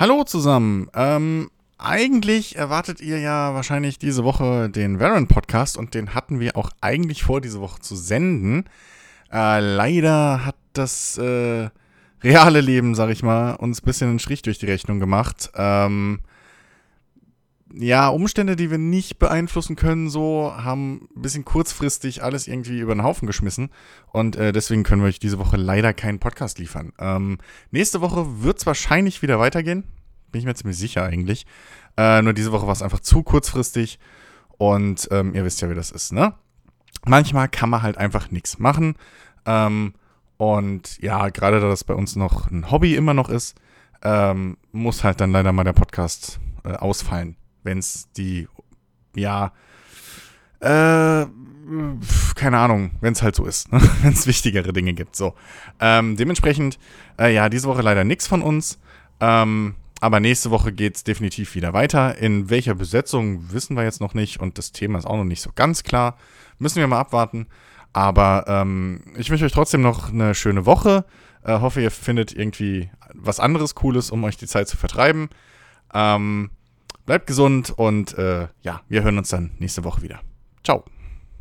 Hallo zusammen. Ähm, eigentlich erwartet ihr ja wahrscheinlich diese Woche den Varen Podcast und den hatten wir auch eigentlich vor, diese Woche zu senden. Äh, leider hat das äh, reale Leben, sag ich mal, uns ein bisschen einen Strich durch die Rechnung gemacht. Ähm, ja, Umstände, die wir nicht beeinflussen können, so haben ein bisschen kurzfristig alles irgendwie über den Haufen geschmissen. Und äh, deswegen können wir euch diese Woche leider keinen Podcast liefern. Ähm, nächste Woche wird es wahrscheinlich wieder weitergehen. Bin ich mir ziemlich sicher eigentlich. Äh, nur diese Woche war es einfach zu kurzfristig. Und ähm, ihr wisst ja, wie das ist, ne? Manchmal kann man halt einfach nichts machen. Ähm, und ja, gerade da das bei uns noch ein Hobby immer noch ist, ähm, muss halt dann leider mal der Podcast äh, ausfallen wenn es die, ja, äh, keine Ahnung, wenn es halt so ist, ne? wenn es wichtigere Dinge gibt. So. Ähm, dementsprechend, äh, ja, diese Woche leider nichts von uns. Ähm, aber nächste Woche geht es definitiv wieder weiter. In welcher Besetzung wissen wir jetzt noch nicht und das Thema ist auch noch nicht so ganz klar. Müssen wir mal abwarten. Aber ähm, ich wünsche euch trotzdem noch eine schöne Woche. Äh, hoffe, ihr findet irgendwie was anderes Cooles, um euch die Zeit zu vertreiben. Ähm, Bleibt gesund und äh, ja, wir hören uns dann nächste Woche wieder. Ciao.